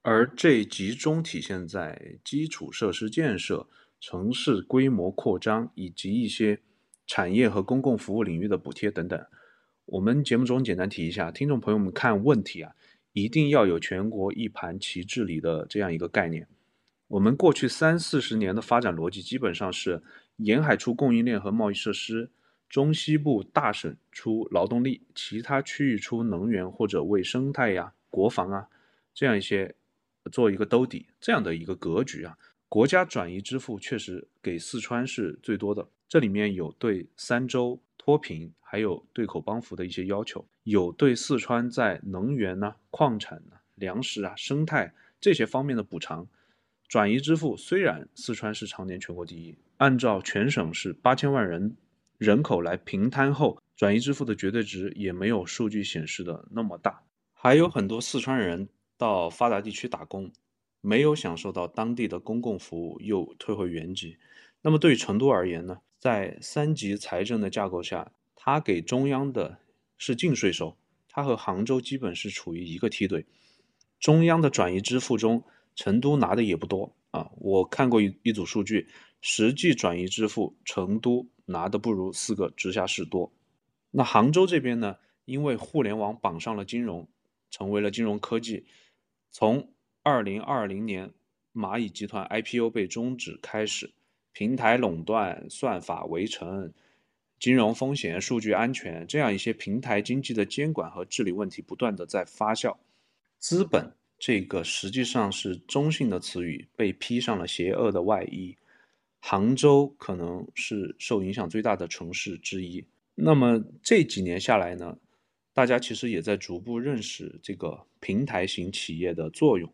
而这集中体现在基础设施建设、城市规模扩张以及一些产业和公共服务领域的补贴等等。我们节目中简单提一下，听众朋友们看问题啊，一定要有全国一盘棋治理的这样一个概念。我们过去三四十年的发展逻辑基本上是。沿海出供应链和贸易设施，中西部大省出劳动力，其他区域出能源或者为生态呀、国防啊这样一些做一个兜底，这样的一个格局啊。国家转移支付确实给四川是最多的，这里面有对三州脱贫，还有对口帮扶的一些要求，有对四川在能源呢、矿产呢、粮食啊、生态这些方面的补偿。转移支付虽然四川是常年全国第一。按照全省是八千万人人口来平摊后，转移支付的绝对值也没有数据显示的那么大。还有很多四川人到发达地区打工，没有享受到当地的公共服务，又退回原籍。那么对于成都而言呢？在三级财政的架构下，它给中央的是净税收，它和杭州基本是处于一个梯队。中央的转移支付中，成都拿的也不多啊。我看过一一组数据。实际转移支付，成都拿的不如四个直辖市多。那杭州这边呢？因为互联网绑上了金融，成为了金融科技。从二零二零年蚂蚁集团 IPO 被终止开始，平台垄断、算法围城、金融风险、数据安全这样一些平台经济的监管和治理问题不断的在发酵。资本这个实际上是中性的词语，被披上了邪恶的外衣。杭州可能是受影响最大的城市之一。那么这几年下来呢，大家其实也在逐步认识这个平台型企业的作用。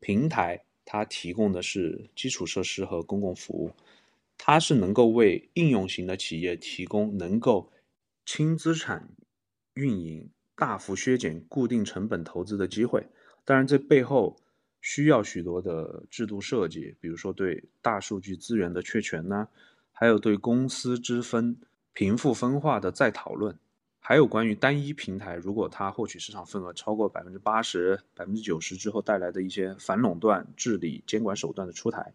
平台它提供的是基础设施和公共服务，它是能够为应用型的企业提供能够轻资产运营、大幅削减固定成本投资的机会。当然，这背后。需要许多的制度设计，比如说对大数据资源的确权呢，还有对公司之分贫富分化的再讨论。还有关于单一平台，如果它获取市场份额超过百分之八十、百分之九十之后带来的一些反垄断治理监管手段的出台。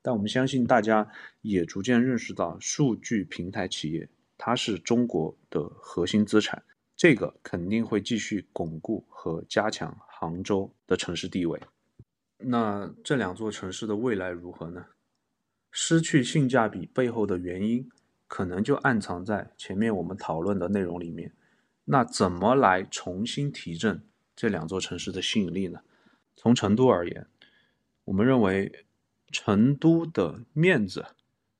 但我们相信大家也逐渐认识到，数据平台企业它是中国的核心资产，这个肯定会继续巩固和加强杭州的城市地位。那这两座城市的未来如何呢？失去性价比背后的原因，可能就暗藏在前面我们讨论的内容里面。那怎么来重新提振这两座城市的吸引力呢？从成都而言，我们认为成都的面子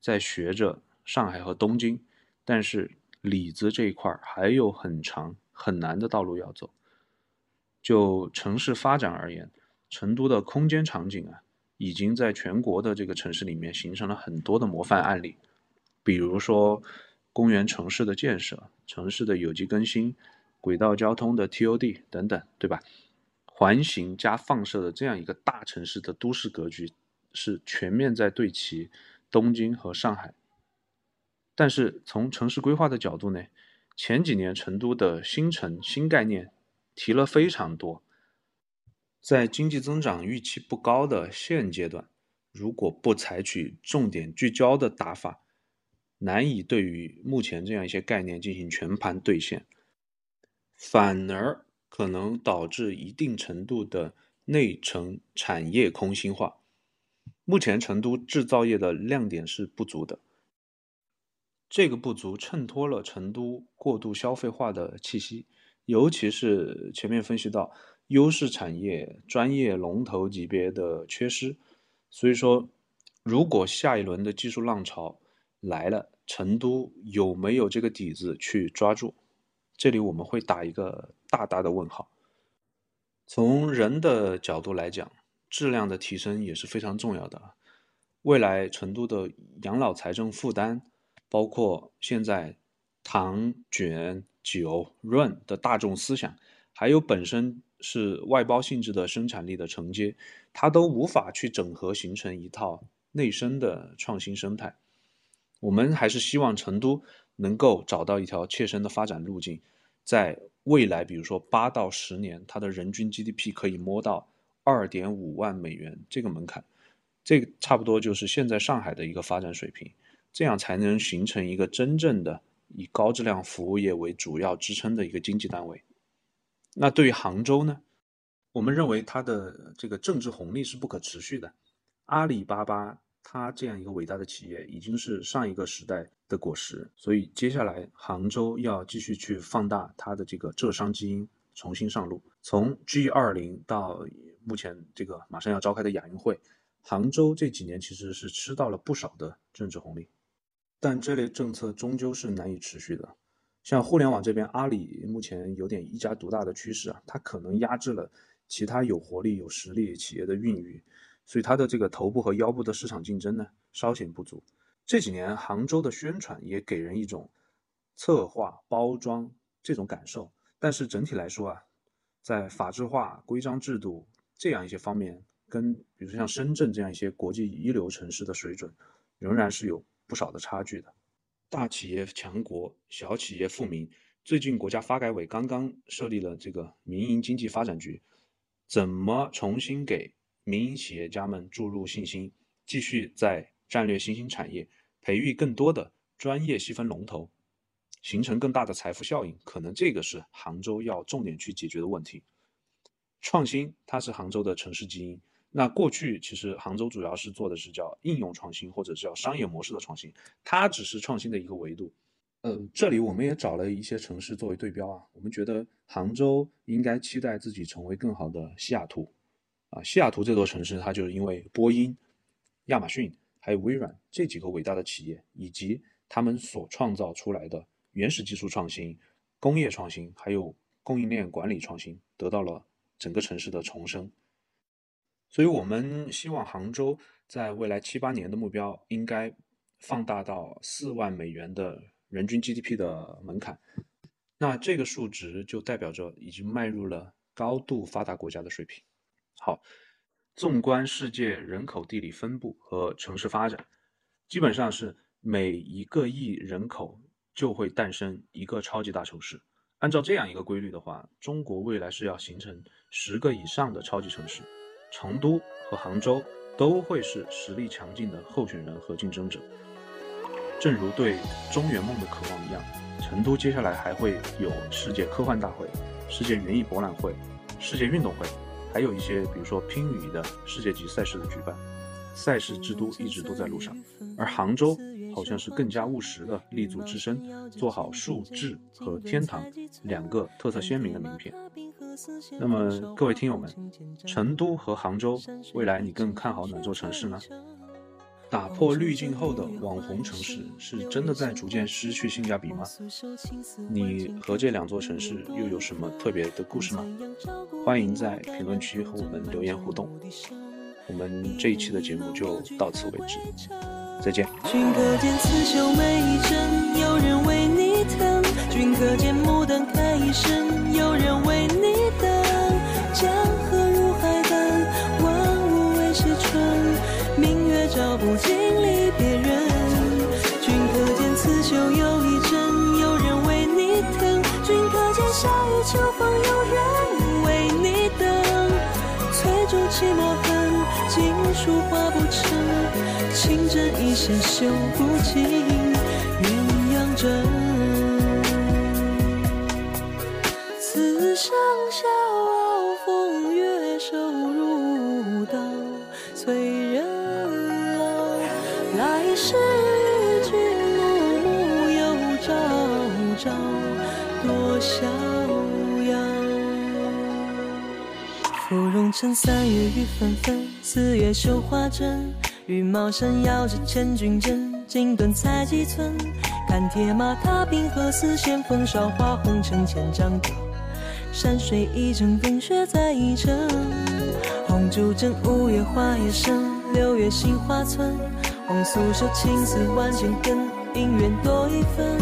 在学着上海和东京，但是里子这一块还有很长很难的道路要走。就城市发展而言，成都的空间场景啊。已经在全国的这个城市里面形成了很多的模范案例，比如说公园城市的建设、城市的有机更新、轨道交通的 TOD 等等，对吧？环形加放射的这样一个大城市的都市格局是全面在对齐东京和上海。但是从城市规划的角度呢，前几年成都的新城新概念提了非常多。在经济增长预期不高的现阶段，如果不采取重点聚焦的打法，难以对于目前这样一些概念进行全盘兑现，反而可能导致一定程度的内城产业空心化。目前成都制造业的亮点是不足的，这个不足衬托了成都过度消费化的气息，尤其是前面分析到。优势产业、专业龙头级别的缺失，所以说，如果下一轮的技术浪潮来了，成都有没有这个底子去抓住？这里我们会打一个大大的问号。从人的角度来讲，质量的提升也是非常重要的。未来成都的养老财政负担，包括现在糖卷酒润的大众思想，还有本身。是外包性质的生产力的承接，它都无法去整合形成一套内生的创新生态。我们还是希望成都能够找到一条切身的发展路径，在未来，比如说八到十年，它的人均 GDP 可以摸到二点五万美元这个门槛，这个差不多就是现在上海的一个发展水平，这样才能形成一个真正的以高质量服务业为主要支撑的一个经济单位。那对于杭州呢？我们认为它的这个政治红利是不可持续的。阿里巴巴它这样一个伟大的企业已经是上一个时代的果实，所以接下来杭州要继续去放大它的这个浙商基因，重新上路。从 G 二零到目前这个马上要召开的亚运会，杭州这几年其实是吃到了不少的政治红利，但这类政策终究是难以持续的。像互联网这边，阿里目前有点一家独大的趋势啊，它可能压制了其他有活力、有实力企业的孕育，所以它的这个头部和腰部的市场竞争呢稍显不足。这几年杭州的宣传也给人一种策划包装这种感受，但是整体来说啊，在法制化、规章制度这样一些方面，跟比如说像深圳这样一些国际一流城市的水准，仍然是有不少的差距的。大企业强国，小企业富民。最近国家发改委刚刚设立了这个民营经济发展局，怎么重新给民营企业家们注入信心，继续在战略新兴产业培育更多的专业细分龙头，形成更大的财富效应？可能这个是杭州要重点去解决的问题。创新，它是杭州的城市基因。那过去其实杭州主要是做的是叫应用创新，或者叫商业模式的创新，它只是创新的一个维度。呃，这里我们也找了一些城市作为对标啊，我们觉得杭州应该期待自己成为更好的西雅图。啊，西雅图这座城市，它就是因为波音、亚马逊还有微软这几个伟大的企业，以及他们所创造出来的原始技术创新、工业创新，还有供应链管理创新，得到了整个城市的重生。所以，我们希望杭州在未来七八年的目标应该放大到四万美元的人均 GDP 的门槛。那这个数值就代表着已经迈入了高度发达国家的水平。好，纵观世界人口地理分布和城市发展，基本上是每一个亿人口就会诞生一个超级大城市。按照这样一个规律的话，中国未来是要形成十个以上的超级城市，成都和杭州都会是实力强劲的候选人和竞争者。正如对中原梦的渴望一样，成都接下来还会有世界科幻大会、世界园艺博览会、世界运动会，还有一些比如说拼羽的世界级赛事的举办。赛事之都一直都在路上，而杭州好像是更加务实的立足自身，做好数智和天堂两个特色鲜明的名片。那么各位听友们，成都和杭州未来你更看好哪座城市呢？打破滤镜后的网红城市是真的在逐渐失去性价比吗？你和这两座城市又有什么特别的故事吗？欢迎在评论区和我们留言互动。我们这一期的节目就到此为止，再见。君可见刺绣每一针，有人为你疼；君可见牡丹开一生，有人为你针一线绣不尽鸳鸯枕。此生笑傲风月，瘦如刀，催人老。来世与君暮暮，又朝朝，多逍遥。芙蓉城三月雨纷纷。四月绣花针，羽毛扇摇着千军阵，锦缎裁几寸？看铁马踏冰河，丝线风韶华红尘千丈高。山水一程，冰雪再一程。红烛枕，五月花叶深，六月杏花村。红素手，青丝万千根，姻缘多一分。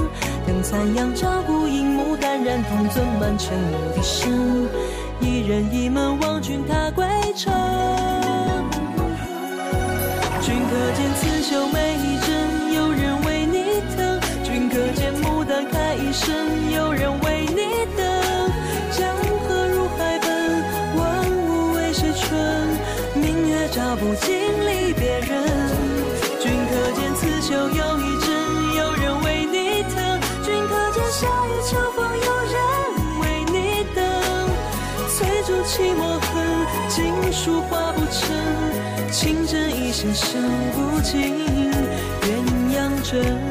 灯残阳照孤影，牡丹染铜樽，满城牧笛声。一人一门望君踏归程。见刺绣每一针，有人为你疼；君可见牡丹开一生，有人为你等。江河入海奔，万物为谁春？明月照不尽离别人。君可见刺绣又一针，有人为你疼；君可见夏雨秋风，有人为你等。翠竹泣墨痕，锦书画不成。情针一线绣不尽鸳鸯枕。